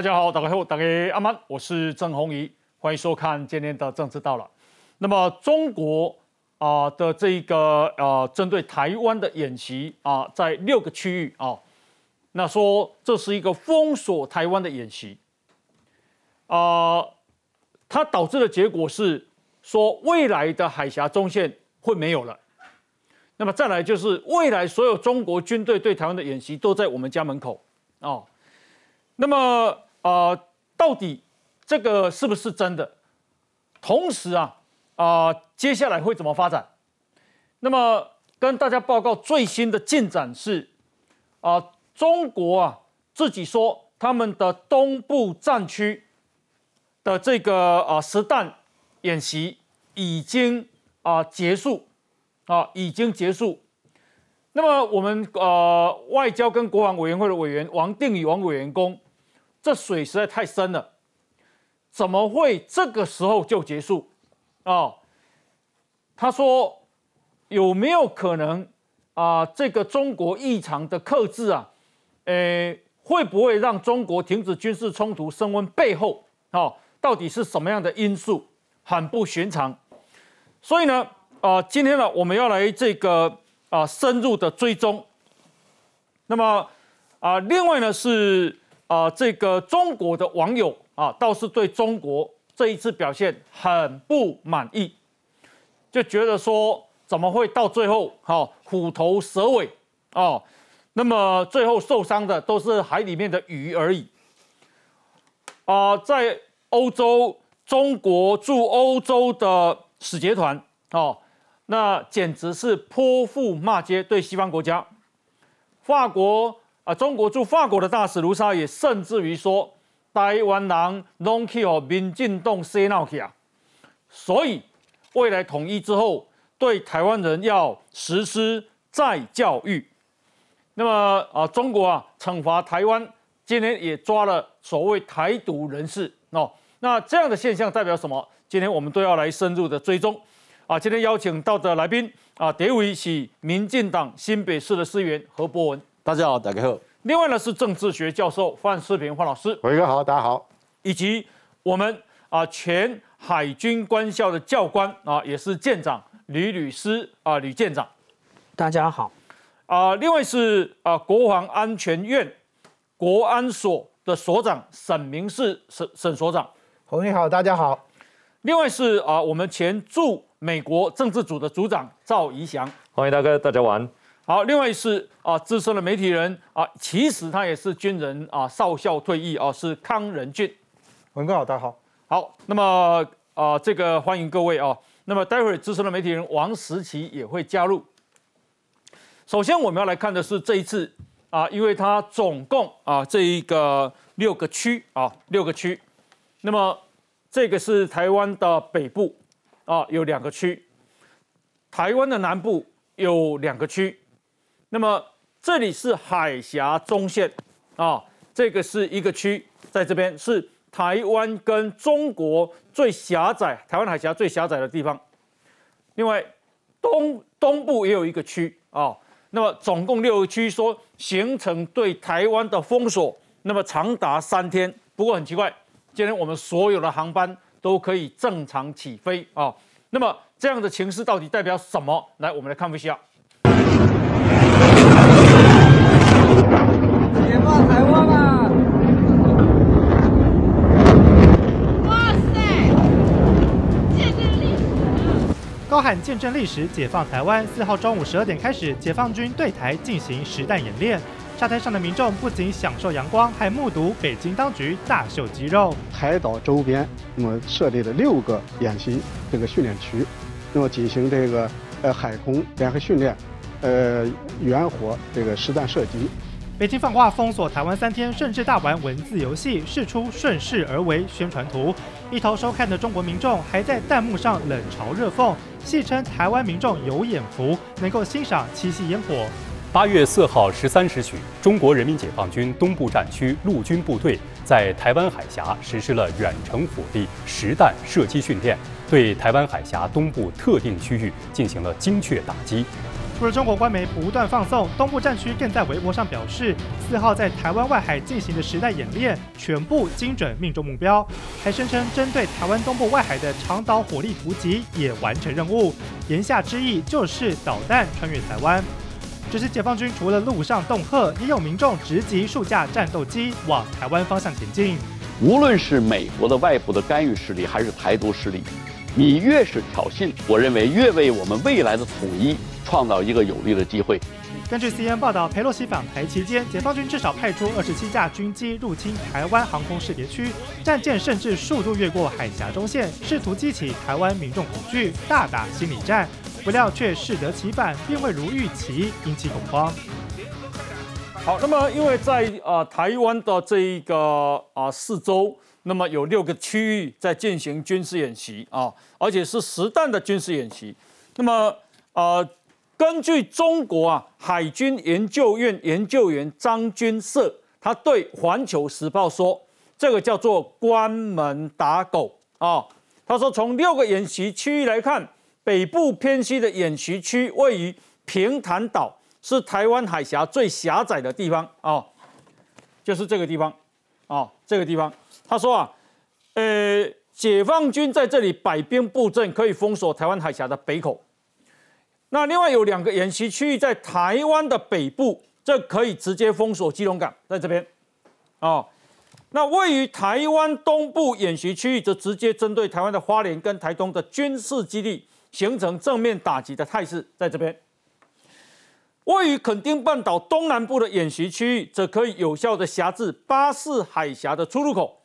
大家好，大家好，大家阿曼，我是郑红怡，欢迎收看今天的政治到了。那么中国啊的这个呃针对台湾的演习啊，在六个区域啊，那说这是一个封锁台湾的演习啊，它导致的结果是说未来的海峡中线会没有了。那么再来就是未来所有中国军队对台湾的演习都在我们家门口哦。那么啊，到底这个是不是真的？同时啊啊，接下来会怎么发展？那么跟大家报告最新的进展是啊，中国啊自己说他们的东部战区的这个啊实弹演习已经啊结束。啊，已经结束。那么我们呃外交跟国防委员会的委员王定宇王委员公，这水实在太深了，怎么会这个时候就结束？啊，他说有没有可能啊？这个中国异常的克制啊，呃，会不会让中国停止军事冲突升温？背后啊，到底是什么样的因素？很不寻常。所以呢？啊，今天呢，我们要来这个啊深入的追踪。那么啊，另外呢是啊这个中国的网友啊，倒是对中国这一次表现很不满意，就觉得说怎么会到最后哈虎头蛇尾哦？那么最后受伤的都是海里面的鱼而已。啊，在欧洲，中国驻欧洲的使节团哦。那简直是泼妇骂街，对西方国家，法国啊，中国驻法国的大使卢沙也甚至于说，台湾人拢去和民进党洗脑去啊，所以未来统一之后，对台湾人要实施再教育。那么啊，中国啊惩罚台湾，今天也抓了所谓台独人士哦。那这样的现象代表什么？今天我们都要来深入的追踪。啊，今天邀请到的来宾啊，第一位是民进党新北市的市议员何博文，大家好，大家好。另外呢是政治学教授范世平范老师，伟哥好，大家好。以及我们啊前海军官校的教官啊，也是舰长吕律师啊，吕舰长，大家好。啊，另外是啊国防安全院国安所的所长沈明世沈沈所长，洪你好，大家好。另外是啊我们前驻美国政治组的组长赵怡翔，欢迎大哥，大家晚。好，另外是啊，资深的媒体人啊，其实他也是军人啊，少校退役啊，是康仁俊。文哥好，大家好。好，那么啊，这个欢迎各位啊。那么待会儿资深的媒体人王石奇也会加入。首先我们要来看的是这一次啊，因为它总共啊这一个六个区啊，六个区。那么这个是台湾的北部。啊，有两个区，台湾的南部有两个区，那么这里是海峡中线啊，这个是一个区，在这边是台湾跟中国最狭窄，台湾海峡最狭窄的地方。另外东东部也有一个区啊，那么总共六个区，说形成对台湾的封锁，那么长达三天。不过很奇怪，今天我们所有的航班。都可以正常起飞啊！那么这样的情势到底代表什么？来，我们来看一下。解放台湾啊！哇塞！见证历史！高喊见证历史，解放台湾。四号中午十二点开始，解放军对台进行实弹演练。沙滩上的民众不仅享受阳光，还目睹北京当局大秀肌肉。台岛周边，那么设立了六个演习这个训练区，那么进行这个呃海空联合训练，呃远火这个实弹射击。北京放话封锁台湾三天，甚至大玩文字游戏，试出顺势而为宣传图。一头收看的中国民众还在弹幕上冷嘲热讽，戏称台湾民众有眼福，能够欣赏七夕烟火。八月四号十三时许，中国人民解放军东部战区陆军部队在台湾海峡实施了远程火力实弹射击训练，对台湾海峡东部特定区域进行了精确打击。除了中国官媒不断放送，东部战区更在微博上表示，四号在台湾外海进行的时代演练全部精准命中目标，还声称针对台湾东部外海的长岛火力突击也完成任务。言下之意就是导弹穿越台湾。这是解放军除了陆上恫吓，也有民众直击数架战斗机往台湾方向前进。无论是美国的外部的干预势力，还是台独势力。你越是挑衅，我认为越为我们未来的统一创造一个有利的机会。根据 CNN 报道，佩洛西访台期间，解放军至少派出二十七架军机入侵台湾航空识别区，战舰甚至数度越过海峡中线，试图激起台湾民众恐惧，大打心理战。不料却适得其反，并未如预期引起恐慌。好，那么因为在呃台湾的这一个啊四周。那么有六个区域在进行军事演习啊，而且是实弹的军事演习。那么呃，根据中国啊海军研究院研究员张军社，他对《环球时报》说，这个叫做关门打狗啊。他说，从六个演习区域来看，北部偏西的演习区位于平潭岛，是台湾海峡最狭窄的地方啊，就是这个地方啊，这个地方。他说啊，呃，解放军在这里摆兵布阵，可以封锁台湾海峡的北口。那另外有两个演习区域在台湾的北部，这可以直接封锁基隆港，在这边。哦，那位于台湾东部演习区域，则直接针对台湾的花莲跟台东的军事基地，形成正面打击的态势，在这边。位于垦丁半岛东南部的演习区域，则可以有效的辖制巴士海峡的出入口。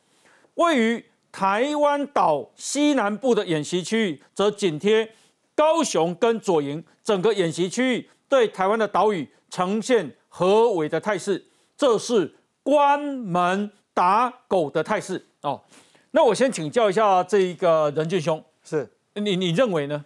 位于台湾岛西南部的演习区域，则紧贴高雄跟左营，整个演习区域对台湾的岛屿呈现合围的态势，这是关门打狗的态势哦。那我先请教一下这一个任俊兄，是你你认为呢？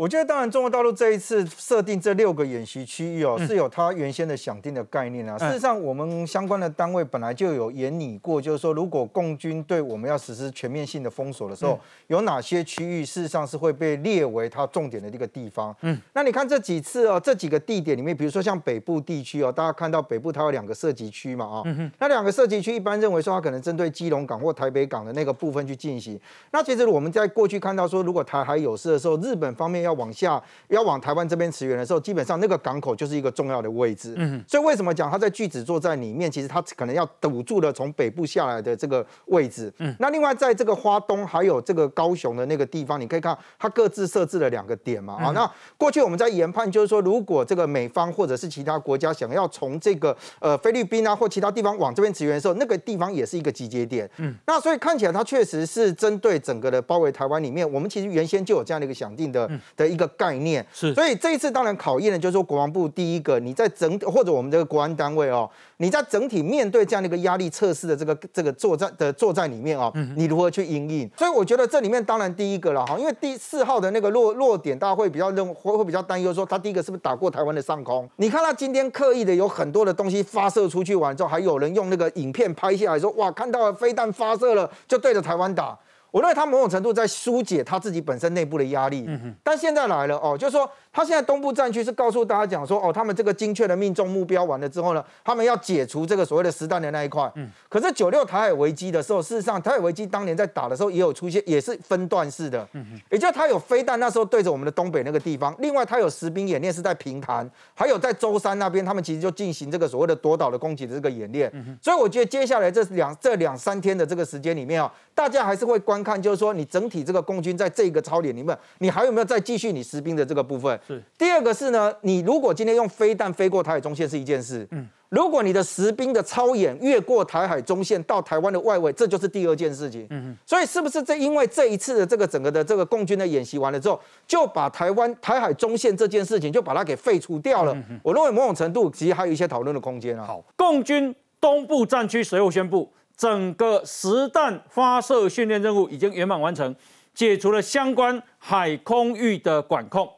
我觉得，当然，中国大陆这一次设定这六个演习区域哦，是有它原先的想定的概念啊。事实上，我们相关的单位本来就有研拟过，就是说，如果共军对我们要实施全面性的封锁的时候，有哪些区域事实上是会被列为它重点的一个地方。嗯，那你看这几次哦，这几个地点里面，比如说像北部地区哦，大家看到北部它有两个涉及区嘛啊，那两个涉及区一般认为说它可能针对基隆港或台北港的那个部分去进行。那其实我们在过去看到说，如果台海有事的时候，日本方面要要往下要往台湾这边驰援的时候，基本上那个港口就是一个重要的位置。嗯，所以为什么讲他在巨子座在里面，其实他可能要堵住了从北部下来的这个位置。嗯，那另外在这个花东还有这个高雄的那个地方，你可以看它各自设置了两个点嘛。啊，那过去我们在研判就是说，如果这个美方或者是其他国家想要从这个呃菲律宾啊或其他地方往这边驰援的时候，那个地方也是一个集结点。嗯，那所以看起来它确实是针对整个的包围台湾里面，我们其实原先就有这样的一个想定的的一个。概念是，所以这一次当然考验的就是说国防部第一个，你在整或者我们这个国安单位哦，你在整体面对这样的一个压力测试的这个这个作战的作战里面哦，你如何去应应？所以我觉得这里面当然第一个了哈，因为第四号的那个落落点，大家会比较认会会比较担忧说，他第一个是不是打过台湾的上空？你看他今天刻意的有很多的东西发射出去完之后，还有人用那个影片拍下来说，哇，看到了飞弹发射了，就对着台湾打。我认为他某种程度在疏解他自己本身内部的压力，但现在来了哦，就是说。他现在东部战区是告诉大家讲说，哦，他们这个精确的命中目标完了之后呢，他们要解除这个所谓的实弹的那一块。嗯。可是九六台海危机的时候，事实上台海危机当年在打的时候也有出现，也是分段式的。嗯也就他有飞弹，那时候对着我们的东北那个地方。另外，他有实兵演练是在平潭，还有在舟山那边，他们其实就进行这个所谓的夺岛的攻击的这个演练。嗯所以我觉得接下来这两这两三天的这个时间里面啊，大家还是会观看，就是说你整体这个共军在这个操演里面，你还有没有再继续你实兵的这个部分？是。第二个。是呢，你如果今天用飞弹飞过台海中线是一件事，嗯，如果你的实兵的操演越过台海中线到台湾的外围，这就是第二件事情，嗯所以是不是这因为这一次的这个整个的这个共军的演习完了之后，就把台湾台海中线这件事情就把它给废除掉了？我认为某种程度其实还有一些讨论的空间啊。好，共军东部战区随后宣布，整个实弹发射训练任务已经圆满完成，解除了相关海空域的管控。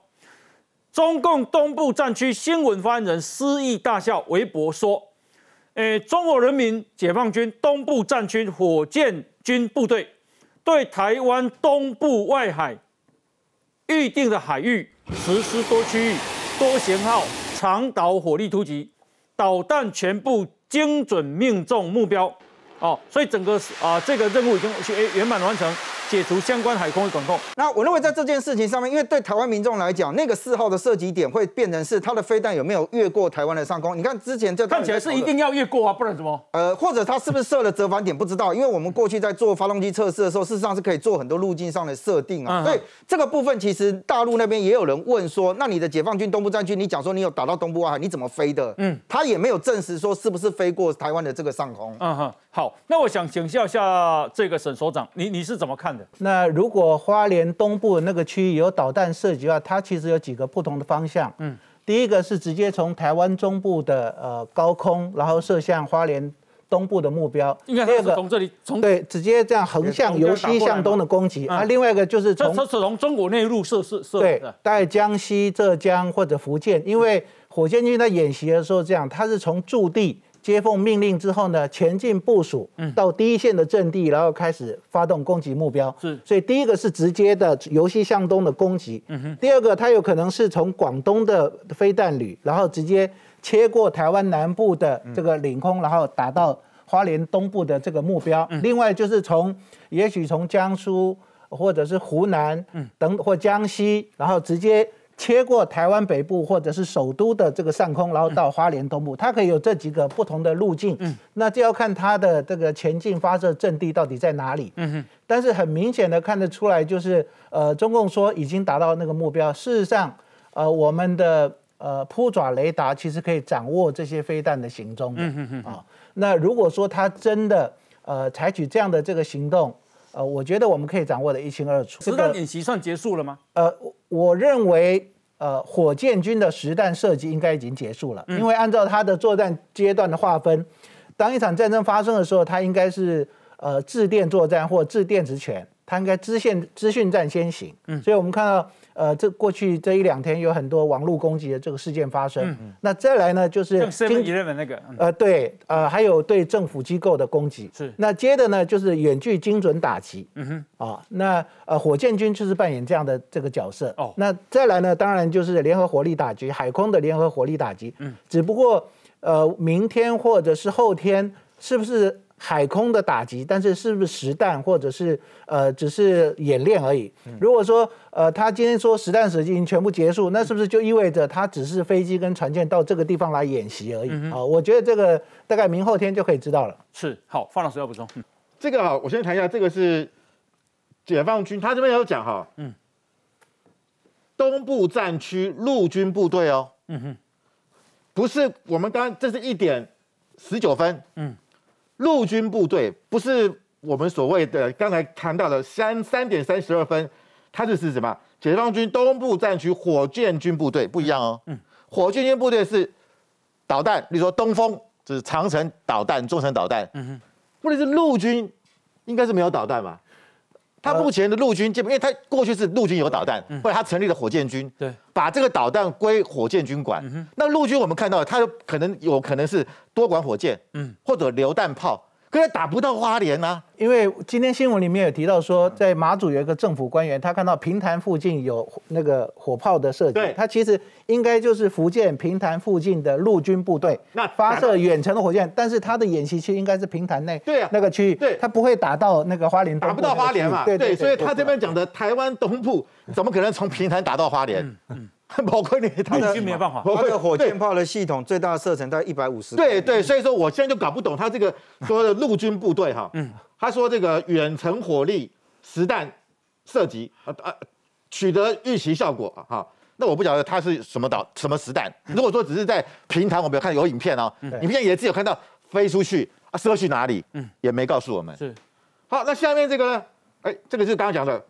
中共东部战区新闻发言人施毅大笑，微博说：“诶，中国人民解放军东部战区火箭军部队对台湾东部外海预定的海域实施多区域多型号长导火力突击，导弹全部精准命中目标。哦，所以整个啊这个任务已经诶圆满完成。解除相关海空的管控。那我认为在这件事情上面，因为对台湾民众来讲，那个四号的射击点会变成是它的飞弹有没有越过台湾的上空？你看之前这看起来是一定要越过啊，不然怎么？呃，或者它是不是设了折返点？不知道，因为我们过去在做发动机测试的时候，事实上是可以做很多路径上的设定啊。所以这个部分其实大陆那边也有人问说，那你的解放军东部战区，你讲说你有打到东部外海，你怎么飞的？嗯，他也没有证实说是不是飞过台湾的这个上空。嗯哼，好，那我想请教一下这个沈所长，你你是怎么看的？那如果果花莲东部那个区域有导弹射击的话，它其实有几个不同的方向。嗯，第一个是直接从台湾中部的呃高空，然后射向花莲东部的目标。第二个从这里从对直接这样横向由西向东的攻击。啊，另外一个就是从从从中国内陆射射射。对，在江西、浙江或者福建，因为火箭军在演习的时候这样，它是从驻地。接奉命令之后呢，前进部署到第一线的阵地，然后开始发动攻击目标。是，所以第一个是直接的由西向东的攻击。嗯哼。第二个，它有可能是从广东的飞弹旅，然后直接切过台湾南部的这个领空，然后打到花莲东部的这个目标。另外就是从，也许从江苏或者是湖南等或江西，然后直接。切过台湾北部或者是首都的这个上空，然后到花莲东部，它可以有这几个不同的路径。嗯，那就要看它的这个前进发射阵地到底在哪里。嗯哼。但是很明显的看得出来，就是呃，中共说已经达到那个目标。事实上，呃，我们的呃扑爪雷达其实可以掌握这些飞弹的行踪。嗯哼哼。啊，那如果说他真的呃采取这样的这个行动，呃，我觉得我们可以掌握的一清二楚。实弹演习算结束了吗？呃，我认为。呃，火箭军的实弹射击应该已经结束了，因为按照它的作战阶段的划分，当一场战争发生的时候，它应该是呃致电作战或致电职权，它应该支线资讯战先行。嗯，所以我们看到。呃，这过去这一两天有很多网络攻击的这个事件发生。那再来呢，就是经济那个，呃，对，呃，还有对政府机构的攻击。是。那接着呢，就是远距精准打击。嗯哼。啊，那呃，火箭军就是扮演这样的这个角色。哦。那再来呢，当然就是联合火力打击，海空的联合火力打击。嗯。只不过，呃，明天或者是后天，是不是？海空的打击，但是是不是实弹，或者是呃只是演练而已？如果说呃他今天说实弹射击已经全部结束，那是不是就意味着他只是飞机跟船舰到这个地方来演习而已？啊，我觉得这个大概明后天就可以知道了。是，好，方老师要补充。这个哈，我先谈一下，这个是解放军，他这边有讲哈，嗯，东部战区陆军部队哦，嗯哼，不是我们刚这是一点十九分，嗯。陆军部队不是我们所谓的刚才谈到的三三点三十二分，它就是什么？解放军东部战区火箭军部队不一样哦。嗯，火箭军部队是导弹，比如说东风，就是长城导弹、中程导弹。嗯哼，问题是陆军，应该是没有导弹吧？他目前的陆军，因为他过去是陆军有导弹，或者他成立了火箭军，对，把这个导弹归火箭军管。那陆军我们看到，他可能有可能是多管火箭，嗯，或者榴弹炮。可是打不到花莲啊，因为今天新闻里面有提到说，在马祖有一个政府官员，他看到平潭附近有那个火炮的射击，他其实应该就是福建平潭附近的陆军部队，那发射远程的火箭，但是他的演习区应该是平潭内，对啊，那个区域，对，他不会打到那个花莲，打不到花莲嘛，对对，所以他这边讲的台湾东部，怎么可能从平潭打到花莲？嗯。包括你，他已经没有办法。他的火箭炮的系统最大的射程大概一百五十。对对，所以说我现在就搞不懂他这个说的陆军部队哈。嗯。他说这个远程火力实弹射击啊啊，取得预期效果啊哈。那我不晓得他是什么导什么实弹。如果说只是在平台，我们有看有影片哦，影片也只有看到飞出去啊，射去哪里，嗯，也没告诉我们。是。好，那下面这个呢？哎，这个就是刚刚讲的。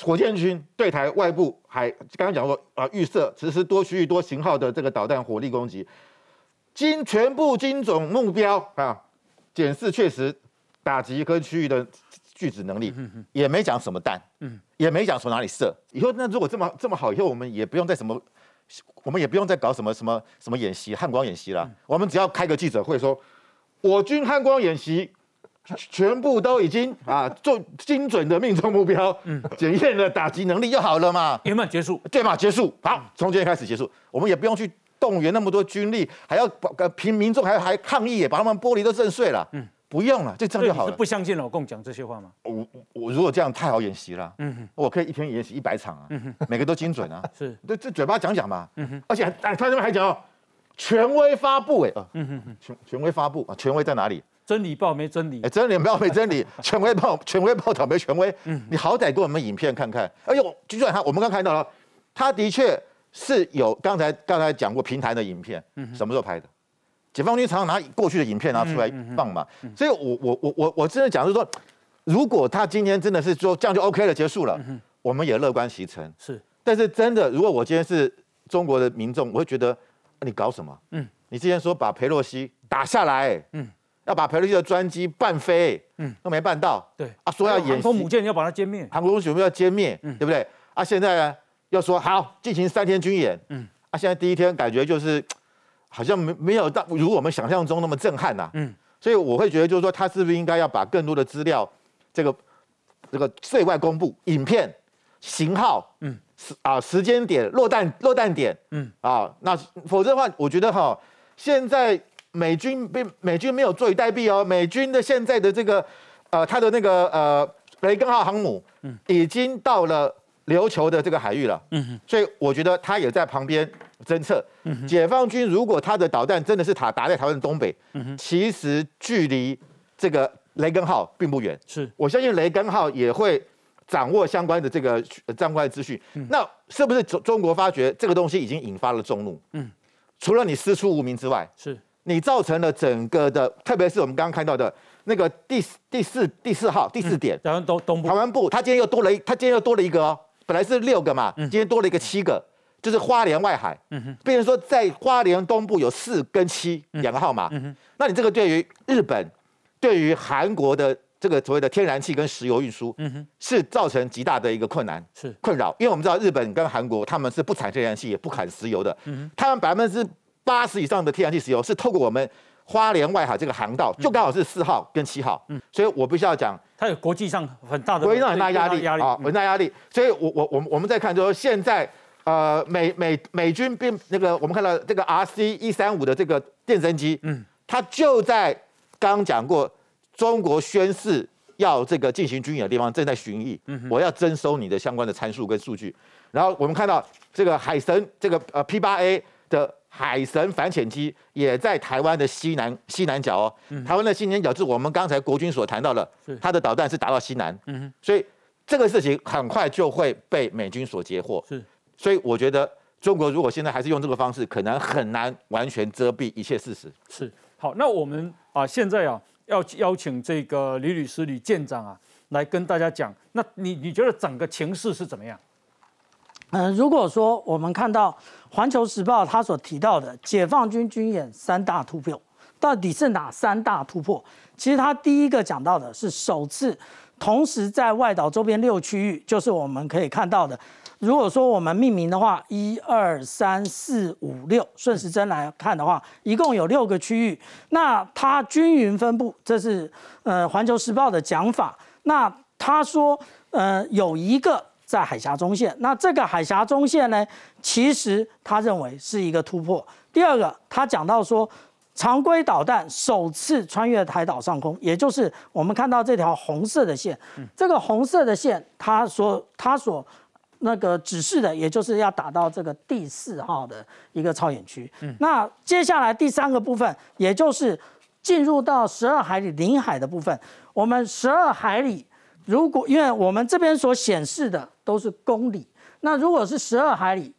火箭军对台外部海，刚刚讲过啊，预设实施多区域多型号的这个导弹火力攻击，精全部精准目标啊，检视确实打击跟区域的拒止能力，也没讲什么弹，嗯，也没讲从哪里射。以后那如果这么这么好，以后我们也不用再什么，我们也不用再搞什么什么什么演习汉光演习了，我们只要开个记者会说，我军汉光演习全部都已经啊做精准的命中目标，嗯，检验了打击能力就好了嘛，圆满结束，对嘛？结束，好，从今天开始结束，我们也不用去动员那么多军力，还要把平民众还还抗议，把他们玻璃都震碎了，嗯，不用了，就这样就好了。不相信老共讲这些话吗？我我如果这样太好演习了，嗯哼，我可以一天演习一百场啊，嗯哼，每个都精准啊，是，这这嘴巴讲讲嘛，嗯哼，而且哎，他这边还讲哦，权威发布，哎，嗯哼哼，权权威发布啊，权威在哪里？真理报没真理，哎，真理报没真理，权威报权威报道没权威。嗯，你好歹给我们影片看看。哎呦，就算他，我们刚看到了，他的确是有刚才刚才讲过平台的影片，嗯，什么时候拍的？解放军常常拿过去的影片拿出来放嘛。所以，我我我我我真的讲是说，如果他今天真的是说这样就 OK 了，结束了，我们也乐观其成。是，但是真的，如果我今天是中国的民众，我会觉得你搞什么？嗯，你之前说把佩洛西打下来，嗯。要把佩洛西的专机半飞，嗯，都没办到。对。啊，说要演航空母舰要把它歼灭，航空母舰要歼灭，嗯，对不对？啊，现在呢要说好进行三天军演，嗯，啊，现在第一天感觉就是好像没没有到如我们想象中那么震撼呐，嗯，所以我会觉得就是说他是不是应该要把更多的资料这个这个对外公布影片型号，嗯，时啊时间点落弹落弹点，嗯。啊，那否则的话，我觉得哈现在。美军被美军没有坐以待毙哦，美军的现在的这个呃，他的那个呃雷根号航母，嗯，已经到了琉球的这个海域了，嗯哼，所以我觉得他也在旁边侦测。嗯解放军如果他的导弹真的是塔打在台湾的东北，嗯哼，其实距离这个雷根号并不远，是。我相信雷根号也会掌握相关的这个相关的资讯。那是不是中中国发觉这个东西已经引发了众怒？嗯，除了你师出无名之外，是。你造成了整个的，特别是我们刚刚看到的那个第第四第四号第四点，台湾东东部，台湾部，他今天又多了一，他今天又多了一个哦，本来是六个嘛，今天多了一个七个，就是花莲外海，嗯哼，变成说在花莲东部有四跟七两个号码，嗯哼，那你这个对于日本，对于韩国的这个所谓的天然气跟石油运输，嗯哼，是造成极大的一个困难，是。困扰，因为我们知道日本跟韩国他们是不产天然气也不产石油的，嗯哼，他们百分之。八十以上的天然气石油是透过我们花莲外海这个航道，就刚好是四号跟七号，嗯，所以我必须要讲，它有国际上很大的国际上很大压力啊，很大压力。所以我我我们我们在看，就是现在呃美美美军并那个我们看到这个 R C 一三五的这个电侦机，嗯，它就在刚讲过中国宣誓要这个进行军演的地方正在巡弋，嗯，我要征收你的相关的参数跟数据。然后我们看到这个海神这个呃 P 八 A 的。海神反潜机也在台湾的西南西南角哦，台湾的西南角是我们刚才国军所谈到的，它的导弹是打到西南，嗯。所以这个事情很快就会被美军所截获。是，所以我觉得中国如果现在还是用这个方式，可能很难完全遮蔽一切事实。是，好，那我们啊现在啊要邀请这个李律师、李舰长啊来跟大家讲，那你你觉得整个情势是怎么样？嗯，如果说我们看到《环球时报》他所提到的解放军军演三大突破，到底是哪三大突破？其实他第一个讲到的是首次同时在外岛周边六区域，就是我们可以看到的。如果说我们命名的话，一二三四五六，顺时针来看的话，一共有六个区域。那它均匀分布，这是呃《环球时报》的讲法。那他说，呃，有一个。在海峡中线，那这个海峡中线呢，其实他认为是一个突破。第二个，他讲到说，常规导弹首次穿越台岛上空，也就是我们看到这条红色的线。这个红色的线，他所他所那个指示的，也就是要打到这个第四号的一个超远区。那接下来第三个部分，也就是进入到十二海里领海的部分，我们十二海里。如果因为我们这边所显示的都是公里，那如果是十二海里，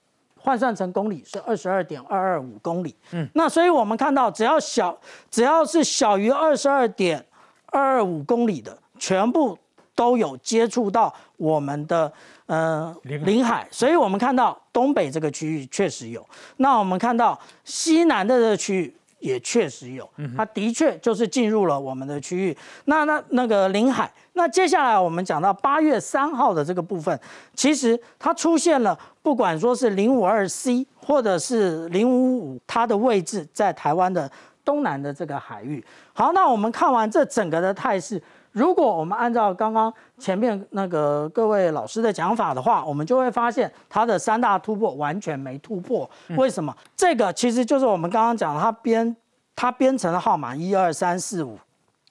换算成公里是二十二点二二五公里。嗯，那所以我们看到，只要小，只要是小于二十二点二二五公里的，全部都有接触到我们的呃领海。所以我们看到东北这个区域确实有，那我们看到西南的这个区域。也确实有，它的确就是进入了我们的区域。那那那个领海，那接下来我们讲到八月三号的这个部分，其实它出现了，不管说是零五二 C 或者是零五五，它的位置在台湾的东南的这个海域。好，那我们看完这整个的态势，如果我们按照刚刚前面那个各位老师的讲法的话，我们就会发现它的三大突破完全没突破。为什么？这个其实就是我们刚刚讲它编它编程的号码一二三四五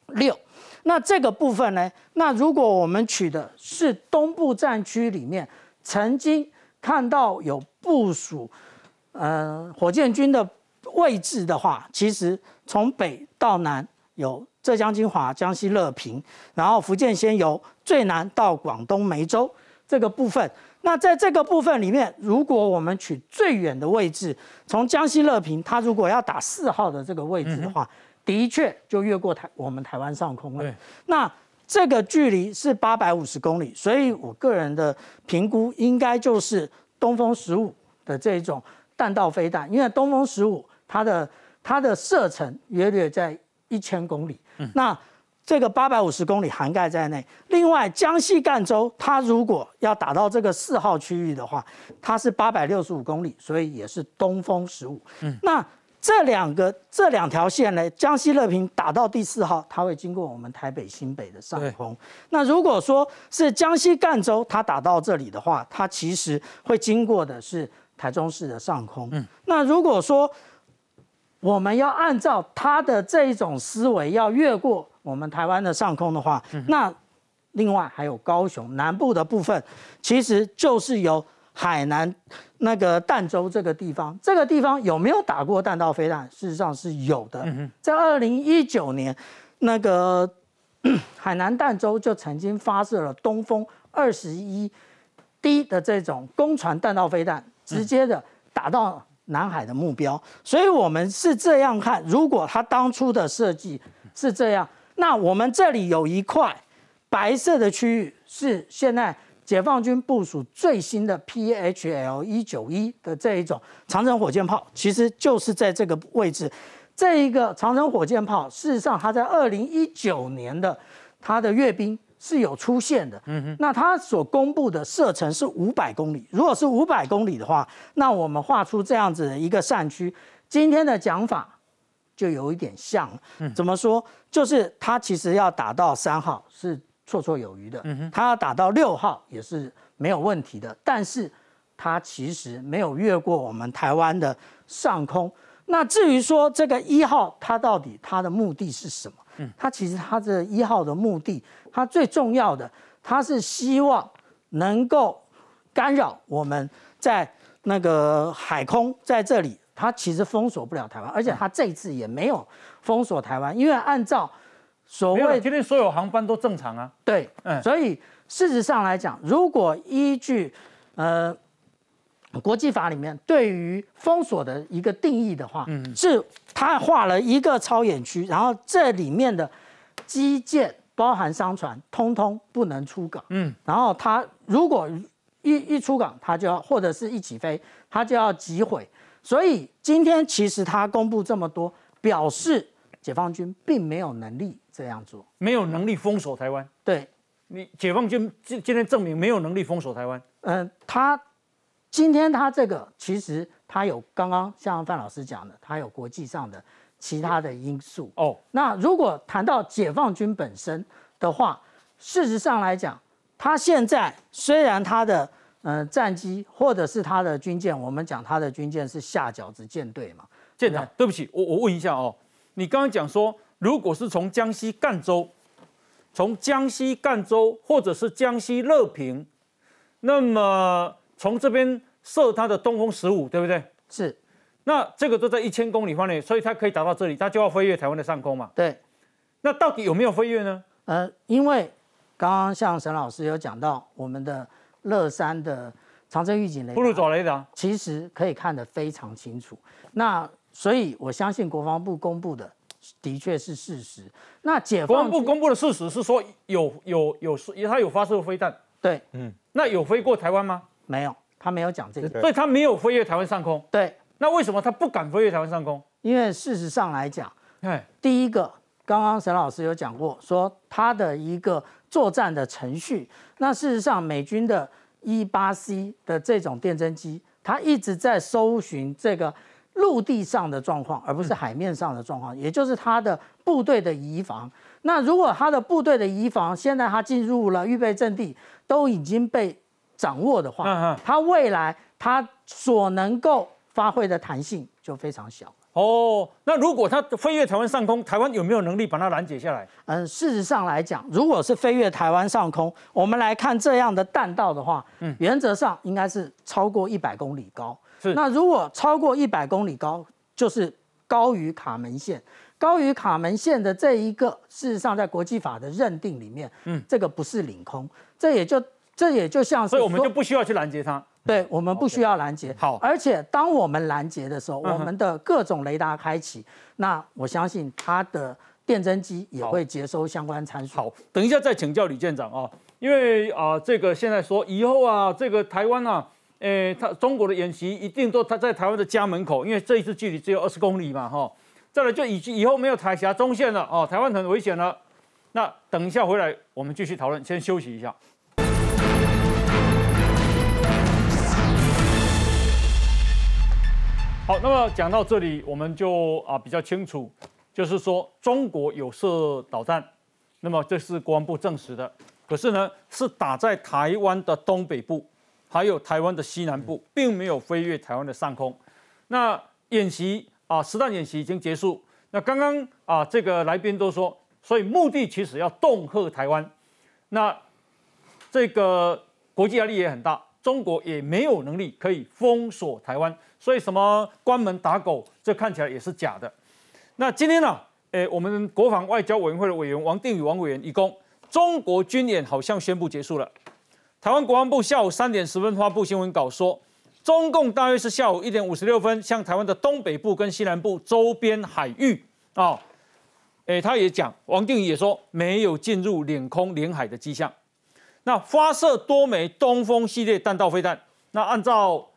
六。那这个部分呢？那如果我们取的是东部战区里面曾经看到有部署，呃，火箭军的位置的话，其实从北到南有浙江金华、江西乐平，然后福建仙游，最南到广东梅州这个部分。那在这个部分里面，如果我们取最远的位置，从江西乐平，它如果要打四号的这个位置的话。的确，就越过台我们台湾上空了。那这个距离是八百五十公里，所以我个人的评估应该就是东风十五的这种弹道飞弹，因为东风十五它的它的射程约略在一千公里。那这个八百五十公里涵盖在内。另外，江西赣州它如果要打到这个四号区域的话，它是八百六十五公里，所以也是东风十五。嗯，那。这两个这两条线呢，江西乐平打到第四号，它会经过我们台北新北的上空。那如果说是江西赣州，它打到这里的话，它其实会经过的是台中市的上空。嗯，那如果说我们要按照他的这一种思维，要越过我们台湾的上空的话，那另外还有高雄南部的部分，其实就是由。海南那个儋州这个地方，这个地方有没有打过弹道飞弹？事实上是有的。在二零一九年，那个 海南儋州就曾经发射了东风二十一 D 的这种攻船弹道飞弹，直接的打到南海的目标。所以我们是这样看：如果他当初的设计是这样，那我们这里有一块白色的区域是现在。解放军部署最新的 PHL 一九一的这一种长城火箭炮，其实就是在这个位置。这一个长城火箭炮，事实上它在二零一九年的它的阅兵是有出现的。嗯哼。那它所公布的射程是五百公里。如果是五百公里的话，那我们画出这样子的一个扇区。今天的讲法就有一点像。嗯。怎么说？就是它其实要打到三号是。绰绰有余的，嗯哼，它要打到六号也是没有问题的，但是它其实没有越过我们台湾的上空。那至于说这个一号，它到底它的目的是什么？嗯，它其实它这一号的目的，它最重要的，它是希望能够干扰我们在那个海空在这里，它其实封锁不了台湾，而且它这次也没有封锁台湾，因为按照。所谓今天所有航班都正常啊，对，嗯，所以事实上来讲，如果依据呃国际法里面对于封锁的一个定义的话，嗯，是它画了一个超远区，然后这里面的基建包含商船，通通不能出港，嗯，然后他如果一一出港，他就要或者是一起飞，他就要击毁。所以今天其实他公布这么多，表示解放军并没有能力。这样做没有能力封锁台湾。对，你解放军今今天证明没有能力封锁台湾。嗯，他今天他这个其实他有刚刚像范老师讲的，他有国际上的其他的因素。哦，那如果谈到解放军本身的话，事实上来讲，他现在虽然他的嗯战机或者是他的军舰，我们讲他的军舰是下饺子舰队嘛？舰长，对不起，我我问一下哦，你刚刚讲说。如果是从江西赣州，从江西赣州或者是江西乐平，那么从这边射它的东风十五，对不对？是。那这个都在一千公里范围，所以它可以达到这里，它就要飞越台湾的上空嘛？对。那到底有没有飞越呢？呃，因为刚刚像沈老师有讲到，我们的乐山的长征预警雷，不如走雷达，其实可以看得非常清楚。那所以我相信国防部公布的。的确是事实。那解放部公布的事实是说有有有是，它有发射飞弹。对，嗯，那有飞过台湾吗？没有，他没有讲这个，所以他没有飞越台湾上空。对，那为什么他不敢飞越台湾上空？因为事实上来讲，哎，第一个，刚刚沈老师有讲过，说他的一个作战的程序。那事实上，美军的 E 八 C 的这种电侦机，它一直在搜寻这个陆地上的状况，而不是海面上的状况，也就是他的部队的移防。那如果他的部队的移防现在他进入了预备阵地，都已经被掌握的话，他未来他所能够发挥的弹性就非常小。哦，那如果它飞越台湾上空，台湾有没有能力把它拦截下来？嗯，事实上来讲，如果是飞越台湾上空，我们来看这样的弹道的话，嗯，原则上应该是超过一百公里高。是，那如果超过一百公里高，就是高于卡门线。高于卡门线的这一个，事实上在国际法的认定里面，嗯，这个不是领空，这也就这也就像是，所以我们就不需要去拦截它。对，我们不需要拦截。好，而且当我们拦截的时候，我们的各种雷达开启，那我相信它的电侦机也会接收相关参数。好，等一下再请教李舰长啊，因为啊，这个现在说以后啊，这个台湾啊，诶，他中国的演习一定都他在台湾的家门口，因为这一次距离只有二十公里嘛，哈。再来就以以后没有台峡中线了哦，台湾很危险了。那等一下回来我们继续讨论，先休息一下。好，那么讲到这里，我们就啊比较清楚，就是说中国有射导弹，那么这是国防部证实的。可是呢，是打在台湾的东北部，还有台湾的西南部，并没有飞越台湾的上空。那演习啊，实弹演习已经结束。那刚刚啊，这个来宾都说，所以目的其实要恫吓台湾。那这个国际压力也很大。中国也没有能力可以封锁台湾，所以什么关门打狗，这看起来也是假的。那今天呢？诶，我们国防外交委员会的委员王定宇王委员一公，中国军演好像宣布结束了。台湾国防部下午三点十分发布新闻稿说，中共大约是下午一点五十六分向台湾的东北部跟西南部周边海域啊，诶，他也讲，王定宇也说没有进入领空领海的迹象。那发射多枚东风系列弹道飞弹，那按照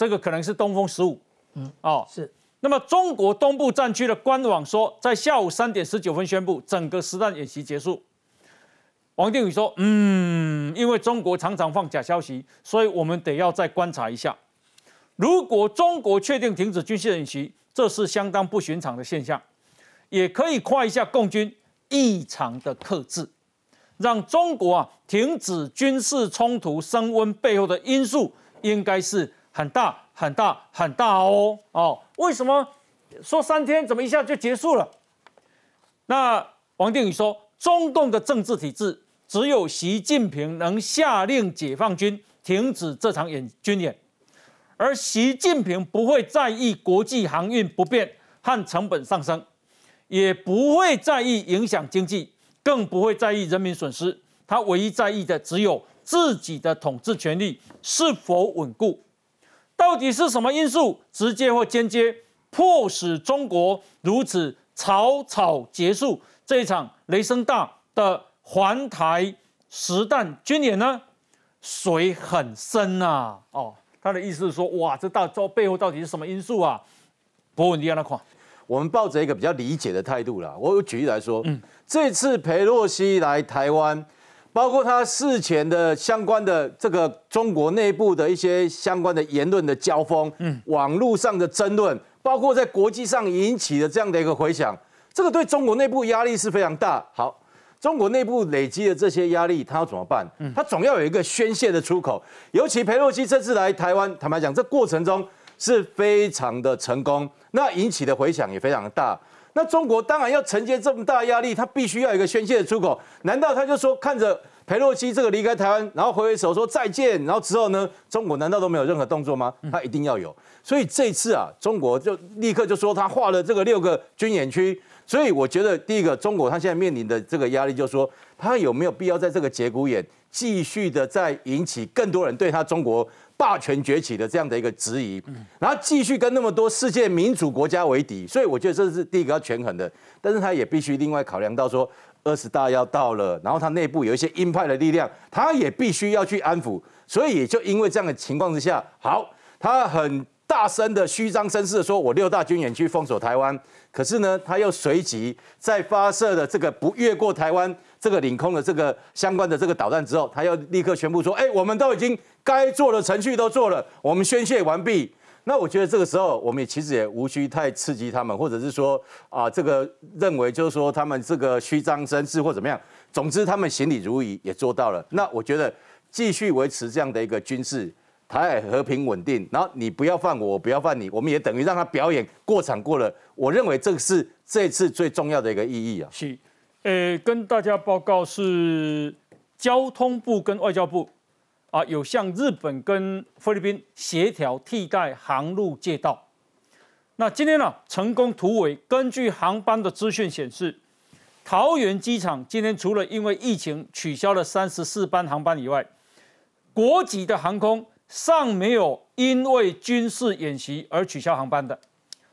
这个可能是东风十五，嗯，哦，是。那么中国东部战区的官网说，在下午三点十九分宣布整个实弹演习结束。王定宇说，嗯，因为中国常常放假消息，所以我们得要再观察一下。如果中国确定停止军事演习，这是相当不寻常的现象，也可以夸一下共军异常的克制。让中国啊停止军事冲突升温背后的因素应该是很大很大很大哦哦，为什么说三天怎么一下就结束了？那王定宇说，中共的政治体制只有习近平能下令解放军停止这场演军演，而习近平不会在意国际航运不便和成本上升，也不会在意影响经济。更不会在意人民损失，他唯一在意的只有自己的统治权力是否稳固。到底是什么因素直接或间接迫使中国如此草草结束这一场雷声大的环台实弹军演呢？水很深呐！哦，他的意思是说，哇，这大招背后到底是什么因素啊？博文，你让他看。我们抱着一个比较理解的态度啦。我举例来说，嗯，这次裴洛西来台湾，包括他事前的相关的这个中国内部的一些相关的言论的交锋，嗯，网络上的争论，包括在国际上引起的这样的一个回响，这个对中国内部压力是非常大。好，中国内部累积的这些压力，他要怎么办？嗯，他总要有一个宣泄的出口。尤其裴洛西这次来台湾，坦白讲，这过程中。是非常的成功，那引起的回响也非常的大。那中国当然要承接这么大压力，他必须要有一个宣泄的出口。难道他就说看着裴洛西这个离开台湾，然后挥挥手说再见，然后之后呢，中国难道都没有任何动作吗？他一定要有。所以这次啊，中国就立刻就说他划了这个六个军演区。所以我觉得第一个，中国他现在面临的这个压力，就是说他有没有必要在这个节骨眼继续的再引起更多人对他中国。霸权崛起的这样的一个质疑，然后继续跟那么多世界民主国家为敌，所以我觉得这是第一个要权衡的。但是他也必须另外考量到说，二十大要到了，然后他内部有一些鹰派的力量，他也必须要去安抚。所以也就因为这样的情况之下，好，他很大声的虚张声势的说，我六大军演区封锁台湾，可是呢，他又随即在发射的这个不越过台湾。这个领空的这个相关的这个导弹之后，他要立刻宣布说：“哎，我们都已经该做的程序都做了，我们宣泄完毕。”那我觉得这个时候，我们也其实也无需太刺激他们，或者是说啊，这个认为就是说他们这个虚张声势或怎么样。总之，他们行礼如仪也做到了。那我觉得继续维持这样的一个军事，台海和平稳定，然后你不要犯我，我不要犯你，我们也等于让他表演过场过了。我认为这个是这次最重要的一个意义啊。是，呃，跟大家报告是交通部跟外交部啊，有向日本跟菲律宾协调替代航路借道。那今天呢，成功突围。根据航班的资讯显示。桃园机场今天除了因为疫情取消了三十四班航班以外，国籍的航空尚没有因为军事演习而取消航班的，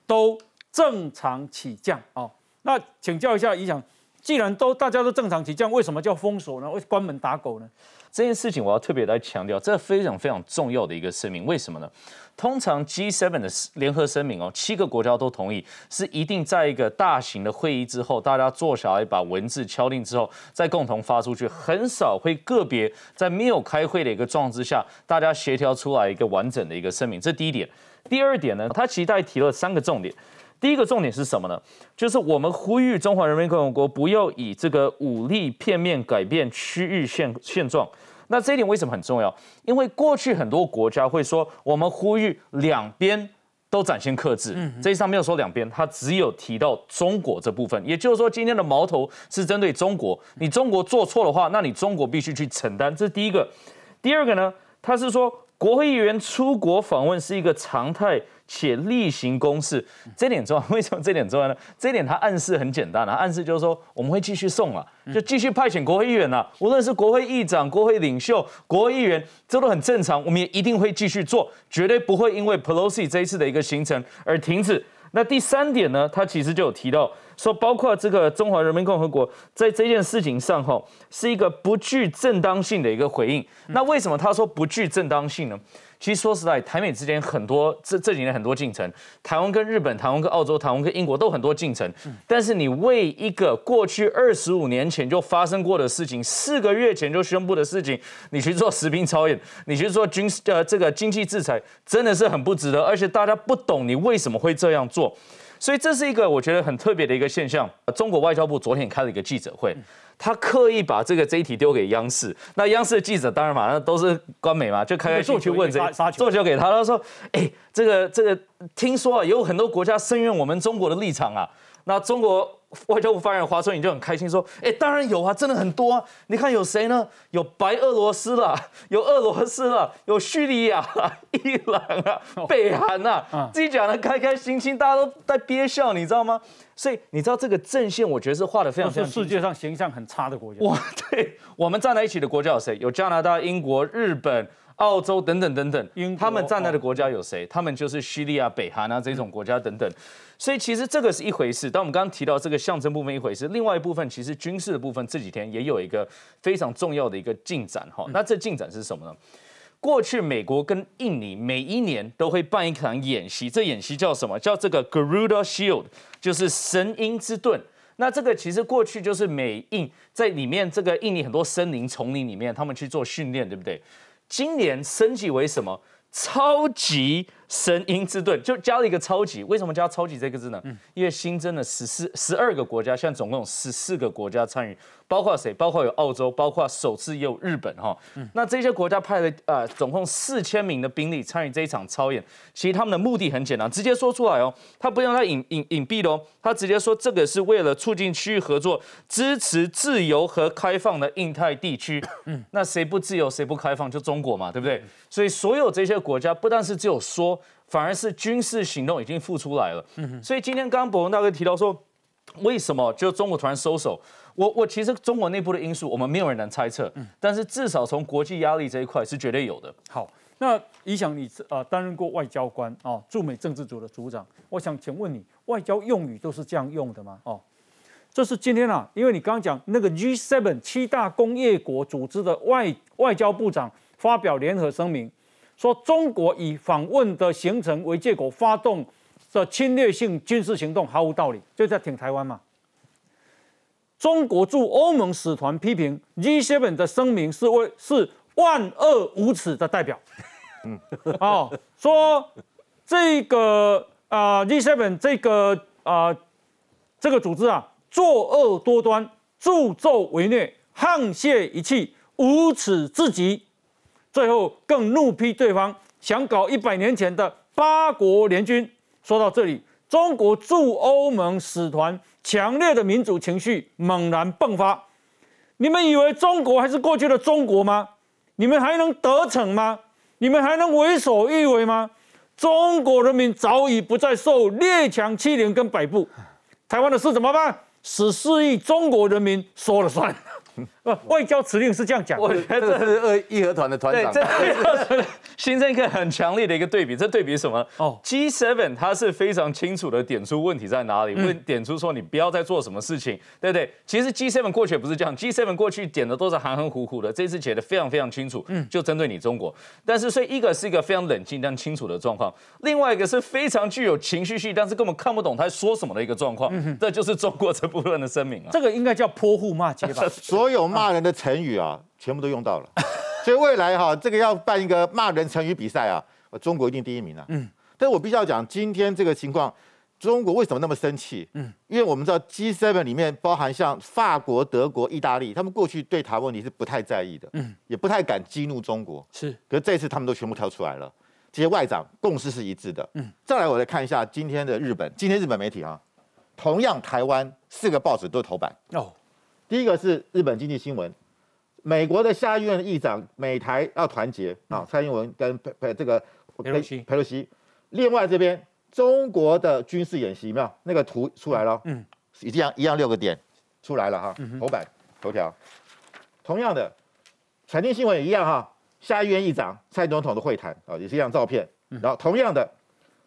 都正常起降啊。那请教一下，李想，既然都大家都正常起降，为什么叫封锁呢？为关门打狗呢？这件事情我要特别来强调，这非常非常重要的一个声明。为什么呢？通常 G7 的联合声明哦，七个国家都同意，是一定在一个大型的会议之后，大家坐下来把文字敲定之后，再共同发出去。很少会个别在没有开会的一个状况之下，大家协调出来一个完整的一个声明。这第一点。第二点呢，他其实大概提了三个重点。第一个重点是什么呢？就是我们呼吁中华人民共和国不要以这个武力片面改变区域现现状。那这一点为什么很重要？因为过去很多国家会说，我们呼吁两边都展现克制。嗯，这一上没有说两边，他只有提到中国这部分。也就是说，今天的矛头是针对中国。你中国做错的话，那你中国必须去承担。这是第一个。第二个呢，他是说国会议员出国访问是一个常态。且例行公事，这点重要。为什么这点重要呢？这点它暗示很简单啊，暗示就是说我们会继续送啊，就继续派遣国会议员啊，无论是国会议长、国会领袖、国会议员，这都很正常。我们也一定会继续做，绝对不会因为 Pelosi 这一次的一个行程而停止。那第三点呢，他其实就有提到说，包括这个中华人民共和国在这件事情上，哈，是一个不具正当性的一个回应。那为什么他说不具正当性呢？其实说实在，台美之间很多这这几年很多进程，台湾跟日本、台湾跟澳洲、台湾跟英国都很多进程。但是你为一个过去二十五年前就发生过的事情，四个月前就宣布的事情，你去做实兵操演，你去做军呃这个经济制裁，真的是很不值得。而且大家不懂你为什么会这样做，所以这是一个我觉得很特别的一个现象。中国外交部昨天开了一个记者会。他刻意把这个这一题丢给央视，那央视的记者当然嘛，那都是官媒嘛，就开开心去问这做球给他，他说：“哎，这个这个，听说啊，有很多国家声援我们中国的立场啊。”那中国外交部发言人华春莹就很开心说：“哎，当然有啊，真的很多啊。你看有谁呢？有白俄罗斯了，有俄罗斯了，有叙利亚、伊朗啊，北韩啊，自己讲的开开心心，大家都在憋笑，你知道吗？”所以你知道这个阵线，我觉得是画的非常非常。世界上形象很差的国家。哇，对我们站在一起的国家有谁？有加拿大、英国、日本、澳洲等等等等。他们站在的国家有谁？他们就是叙利亚、北韩啊这种国家等等。所以其实这个是一回事。当我们刚刚提到这个象征部分一回事，另外一部分其实军事的部分这几天也有一个非常重要的一个进展哈。那这进展是什么呢？过去美国跟印尼每一年都会办一场演习，这演习叫什么？叫这个 Garuda Shield，就是神鹰之盾。那这个其实过去就是美印在里面，这个印尼很多森林丛林里面，他们去做训练，对不对？今年升级为什么？超级神鹰之盾就加了一个超级，为什么加超级这个字呢？因为新增了十四十二个国家，现在总共有十四个国家参与。包括谁？包括有澳洲，包括首次也有日本哈。那这些国家派了呃，总共四千名的兵力参与这一场操演。其实他们的目的很简单，直接说出来哦。他不用他隐隐隐蔽的哦，他直接说这个是为了促进区域合作，支持自由和开放的印太地区。嗯，那谁不自由，谁不开放，就中国嘛，对不对？所以所有这些国家不但是只有说，反而是军事行动已经付出来了。嗯所以今天刚刚博文大哥提到说，为什么就中国突然收手？我我其实中国内部的因素，我们没有人能猜测，但是至少从国际压力这一块是绝对有的。好，那李想你呃担任过外交官啊，驻美政治组的组长，我想请问你，外交用语都是这样用的吗？哦，这是今天啊，因为你刚刚讲那个 G7 七大工业国组织的外外交部长发表联合声明，说中国以访问的行程为借口发动的侵略性军事行动毫无道理，就在挺台湾嘛。中国驻欧盟使团批评 G7 的声明是为是万恶无耻的代表，嗯，哦，说这个啊 G7 这个啊这个组织啊，作恶多端，助纣为虐，沆瀣一气，无耻至极，最后更怒批对方想搞一百年前的八国联军。说到这里，中国驻欧盟使团强烈的民主情绪猛然迸发。你们以为中国还是过去的中国吗？你们还能得逞吗？你们还能为所欲为吗？中国人民早已不再受列强欺凌跟摆布，台湾的事怎么办？十四亿中国人民说了算。外交辞令是这样讲，我觉得这是二义和团的团长，这形成一个很强烈的一个对比。这对比什么？哦，G7 它是非常清楚的点出问题在哪里，问点出说你不要再做什么事情，对不对？其实 G7 过去也不是这样，G7 过去点的都是含含糊糊的，这次写的非常非常清楚，嗯，就针对你中国。但是所以一个是一个非常冷静但清楚的状况，另外一个是非常具有情绪性，但是根本看不懂他在说什么的一个状况，嗯这就是中国这部分的声明啊。这个应该叫泼妇骂街吧？所有骂人的成语啊，全部都用到了，所以未来哈，这个要办一个骂人成语比赛啊，中国一定第一名啊。嗯，但是我必须要讲，今天这个情况，中国为什么那么生气？嗯，因为我们知道 G7 里面包含像法国、德国、意大利，他们过去对台湾问题是不太在意的，嗯，也不太敢激怒中国。是，可是这次他们都全部跳出来了，这些外长共识是一致的。嗯，再来我来看一下今天的日本，今天日本媒体啊，同样台湾四个报纸都头版哦。第一个是日本经济新闻，美国的下议院议长美台要团结啊，蔡英文跟佩佩这个佩洛西，佩洛西。另外这边中国的军事演习，没有那个图出来了，嗯，一样一样六个点出来了哈，头版头条。同样的，财经新闻也一样哈，下议院议长蔡总统的会谈啊，也是一样照片。然后同样的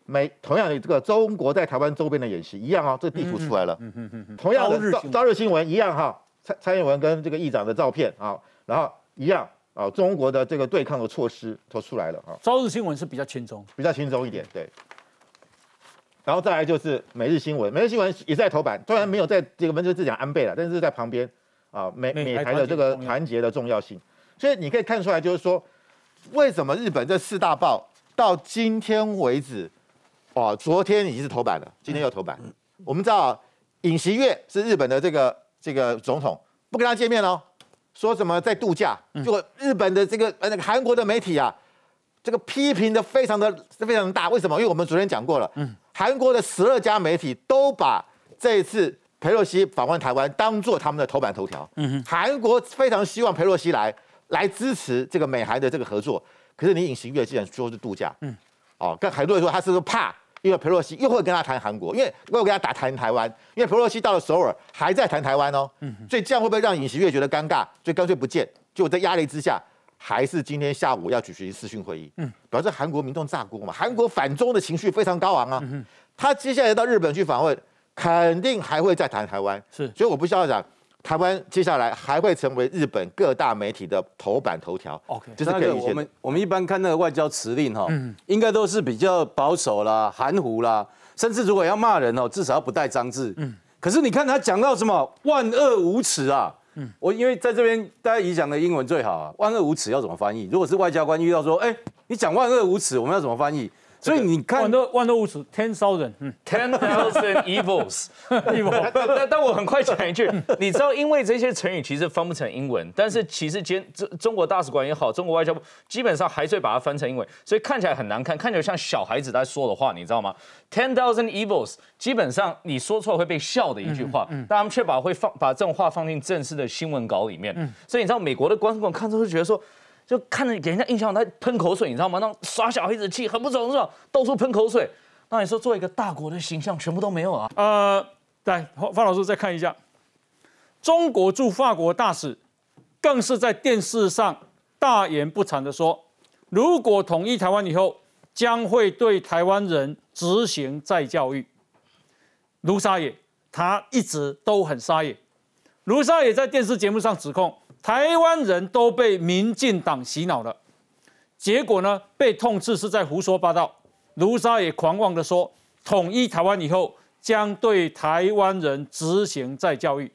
美，同样的这个中国在台湾周边的演习一样啊，这地图出来了。嗯嗯嗯嗯。同样的朝朝日新闻一样哈。蔡蔡英文跟这个议长的照片啊，然后一样啊，中国的这个对抗的措施都出来了啊。朝日新闻是比较轻松，比较轻松一点，对。然后再来就是每日新闻，每日新闻也在头版，虽然没有在这个文字字讲安倍了，但是在旁边啊，美美台的这个团结的重要性。所以你可以看出来，就是说为什么日本这四大报到今天为止，哇，昨天已经是头版了，今天又头版。我们知道尹锡月是日本的这个。这个总统不跟他见面哦，说什么在度假？结果日本的这个呃那个韩国的媒体啊，这个批评的非常的非常大。为什么？因为我们昨天讲过了，韩国的十二家媒体都把这一次佩洛西访问台湾当做他们的头版头条。韩国非常希望佩洛西来来支持这个美韩的这个合作，可是你尹锡悦既然说是度假，哦，跟很多人说他是怕。因为佩洛西又会跟他谈韩国，因为又跟他打谈台湾，因为佩洛西到了首尔还在谈台湾哦，所以这样会不会让尹锡悦觉得尴尬？所以干脆不见，就在压力之下，还是今天下午要举行视讯会议，表示韩国民众炸锅嘛，韩国反中的情绪非常高昂啊，他接下来到日本去访问，肯定还会再谈台湾，是，所以我不需要讲。台湾接下来还会成为日本各大媒体的头版头条。OK，就是那个我们我们一般看那个外交辞令哈，应该都是比较保守啦、含糊啦，甚至如果要骂人哦，至少要不带脏字。嗯，可是你看他讲到什么万恶无耻啊，嗯，我因为在这边大家已讲的英文最好啊，万恶无耻要怎么翻译？如果是外交官遇到说，哎，你讲万恶无耻，我们要怎么翻译？所以你看，万多万多无耻，ten thousand，嗯，ten thousand evils，evil。但但我很快讲一句，你知道，因为这些成语其实翻不成英文，但是其实今中中国大使馆也好，中国外交部基本上还是会把它翻成英文，所以看起来很难看，看起来像小孩子在说的话，你知道吗？ten thousand evils，基本上你说出来会被笑的一句话，但他们却把会放把这种话放进正式的新闻稿里面，所以你知道美国的观众看之后觉得说。就看着给人家印象，他喷口水，你知道吗？那耍小孩子气，很不爽是吧？到处喷口水。那你说，做一个大国的形象，全部都没有啊？呃，来，方老师再看一下，中国驻法国大使更是在电视上大言不惭的说，如果统一台湾以后，将会对台湾人执行再教育。卢沙野，他一直都很沙野。卢沙野在电视节目上指控。台湾人都被民进党洗脑了，结果呢被痛斥是在胡说八道。卢沙也狂妄的说，统一台湾以后将对台湾人执行再教育，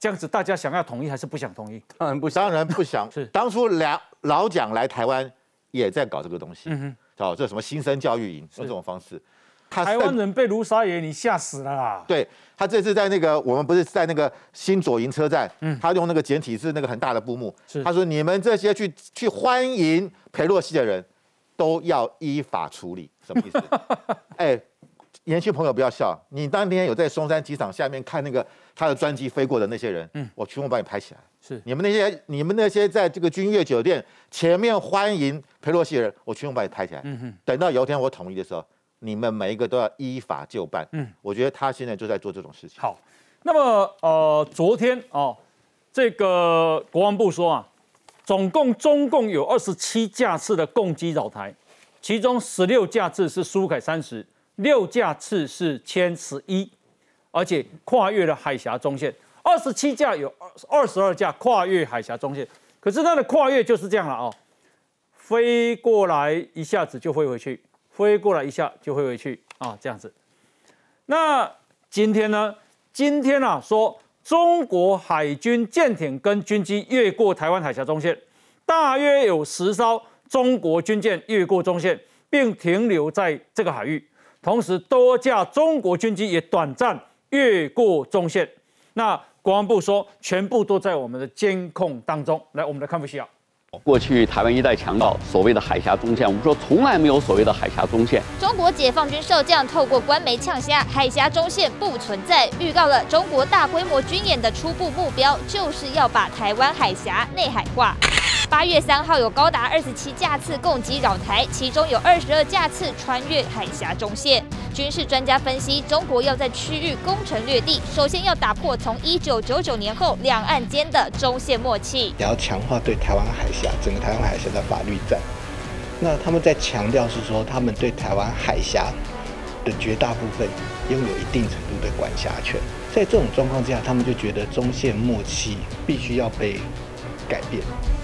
这样子大家想要统一还是不想统一？当然不，当然不想。是当初老老蒋来台湾也在搞这个东西，哦，这什么新生教育营，用这种方式。他台湾人被卢沙野，你吓死了啦！对他这次在那个我们不是在那个新左营车站，嗯，他用那个简体字那个很大的布幕，他说你们这些去去欢迎裴洛西的人，都要依法处理，什么意思？哎，年轻朋友不要笑，你当天有在松山机场下面看那个他的专机飞过的那些人，嗯，我全部帮你拍起来。是你们那些你们那些在这个君悦酒店前面欢迎裴洛西的人，我全部把你拍起来。嗯哼，等到有一天我统一的时候。你们每一个都要依法就办。嗯，我觉得他现在就在做这种事情。好，那么呃，昨天哦，这个国防部说啊，总共中共有二十七架次的共机扰台，其中十六架次是苏凯三十，六架次是歼十一，而且跨越了海峡中线。二十七架有二二十二架跨越海峡中线，可是它的跨越就是这样了哦，飞过来一下子就飞回去。飞过来一下就会回去啊，这样子。那今天呢？今天啊，说中国海军舰艇跟军机越过台湾海峡中线，大约有十艘中国军舰越过中线，并停留在这个海域。同时，多架中国军机也短暂越过中线。那国防部说，全部都在我们的监控当中。来，我们来看一下。过去台湾一带强盗所谓的海峡中线，我们说从来没有所谓的海峡中线。中国解放军少将透过官媒呛虾，海峡中线不存在，预告了中国大规模军演的初步目标，就是要把台湾海峡内海化。八月三号有高达二十七架次共机扰台，其中有二十二架次穿越海峡中线。军事专家分析，中国要在区域攻城略地，首先要打破从一九九九年后两岸间的中线默契，也要强化对台湾海峡整个台湾海峡的法律战。那他们在强调是说，他们对台湾海峡的绝大部分拥有一定程度的管辖权。在这种状况之下，他们就觉得中线默契必须要被改变。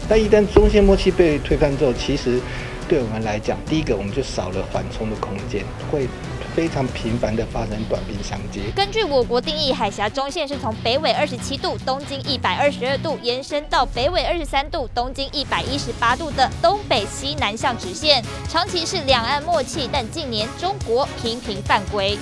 但一旦中线默契被推翻之后，其实对我们来讲，第一个我们就少了缓冲的空间，会。非常频繁的发生短兵相接。根据我国定义，海峡中线是从北纬二十七度、东经一百二十二度延伸到北纬二十三度、东经一百一十八度的东北西南向直线，长期是两岸默契，但近年中国频频犯规。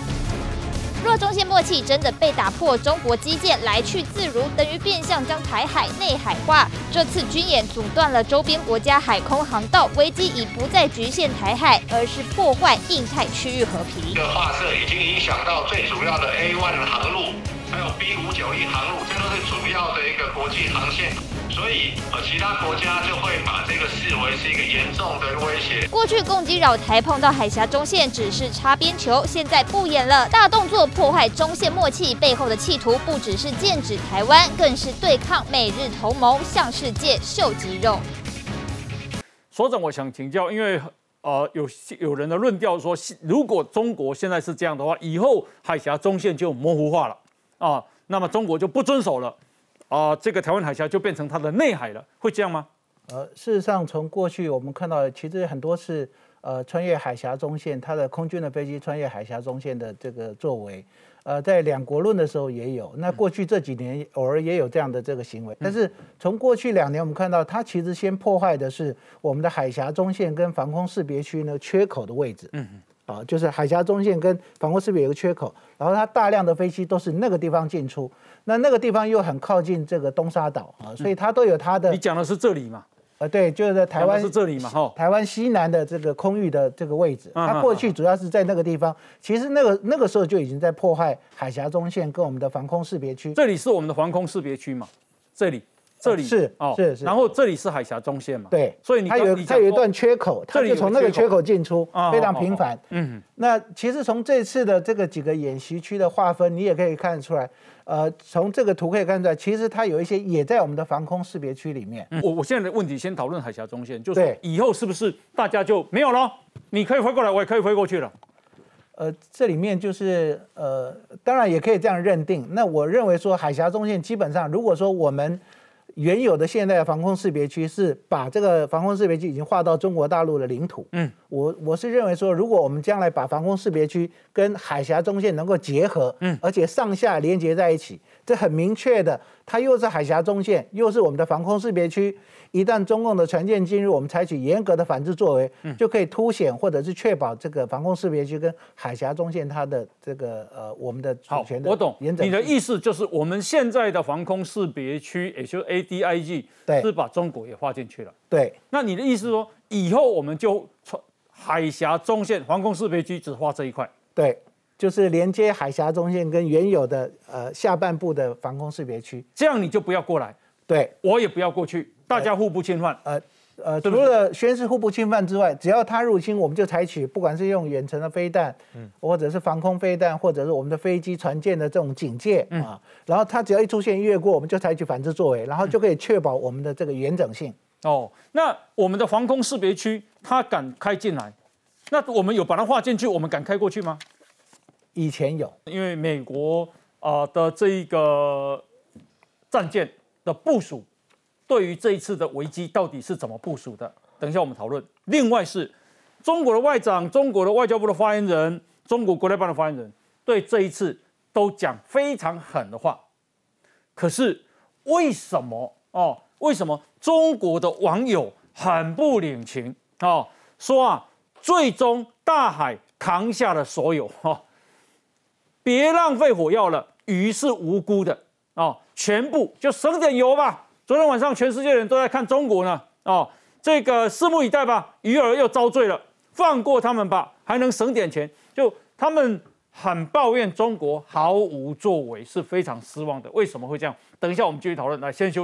若中线默契真的被打破，中国基建来去自如，等于变相将台海内海化。这次军演阻断了周边国家海空航道，危机已不再局限台海，而是破坏印太区域和平。这发射已经影响到最主要的 A1 航路，还有 B 五九一航路，这都是主要的一个国际航线。所以，呃，其他国家就会把这个视为是一个严重的威胁。过去攻击扰台碰到海峡中线只是擦边球，现在不演了，大动作破坏中线默契，背后的企图不只是剑指台湾，更是对抗美日同盟，向世界秀肌肉。所长，我想请教，因为呃，有有人的论调说，如果中国现在是这样的话，以后海峡中线就模糊化了啊，那么中国就不遵守了。啊，这个台湾海峡就变成它的内海了，会这样吗？呃，事实上，从过去我们看到，其实很多次呃穿越海峡中线，它的空军的飞机穿越海峡中线的这个作为，呃，在两国论的时候也有。那过去这几年偶尔也有这样的这个行为，但是从过去两年我们看到，它其实先破坏的是我们的海峡中线跟防空识别区呢缺口的位置。嗯嗯。啊，就是海峡中线跟防空识别有个缺口，然后它大量的飞机都是那个地方进出。那那个地方又很靠近这个东沙岛啊，所以它都有它的。你讲的是这里嘛？呃，对，就是在台湾是这里嘛，哈，台湾西南的这个空域的这个位置。它过去主要是在那个地方，其实那个那个时候就已经在破坏海峡中线跟我们的防空识别区。这里是我们的防空识别区嘛？这里，这里是哦，是是。然后这里是海峡中线嘛？对，所以它有它有一段缺口，它就从那个缺口进出，非常频繁。嗯，那其实从这次的这个几个演习区的划分，你也可以看得出来。呃，从这个图可以看出来，其实它有一些也在我们的防空识别区里面。我我现在的问题先讨论海峡中线，就是以后是不是大家就没有了？你可以飞过来，我也可以飞过去了。呃，这里面就是呃，当然也可以这样认定。那我认为说海峡中线基本上，如果说我们。原有的现代的防空识别区是把这个防空识别区已经划到中国大陆的领土。嗯，我我是认为说，如果我们将来把防空识别区跟海峡中线能够结合，嗯，而且上下连接在一起。这很明确的，它又是海峡中线，又是我们的防空识别区。一旦中共的船舰进入，我们采取严格的反制作为，就可以凸显或者是确保这个防空识别区跟海峡中线它的这个呃我们的主权的我懂。你的意思，就是我们现在的防空识别区，也就是 ADIG，对。是把中国也划进去了。对，那你的意思是说，以后我们就从海峡中线防空识别区只划这一块？对，就是连接海峡中线跟原有的呃下半部的防空识别区，这样你就不要过来，对。我也不要过去，大家互不侵犯。呃呃，除了宣誓互不侵犯之外，只要他入侵，我们就采取不管是用远程的飞弹，嗯，或者是防空飞弹，或者是我们的飞机、船舰的这种警戒啊，然后他只要一出现越过，我们就采取反制作为，然后就可以确保我们的这个完整性。哦，那我们的防空识别区，他敢开进来，那我们有把它划进去，我们敢开过去吗？以前有，因为美国啊、呃的这一个战舰的部署，对于这一次的危机到底是怎么部署的？等一下我们讨论。另外是中国的外长、中国的外交部的发言人、中国国台办的发言人，对这一次都讲非常狠的话。可是为什么哦？为什么中国的网友很不领情哦？说啊，最终大海扛下了所有哦，别浪费火药了，鱼是无辜的哦，全部就省点油吧。昨天晚上全世界人都在看中国呢哦，这个拭目以待吧。鱼儿又遭罪了，放过他们吧，还能省点钱。就他们很抱怨中国毫无作为，是非常失望的。为什么会这样？等一下我们继续讨论。来，先休。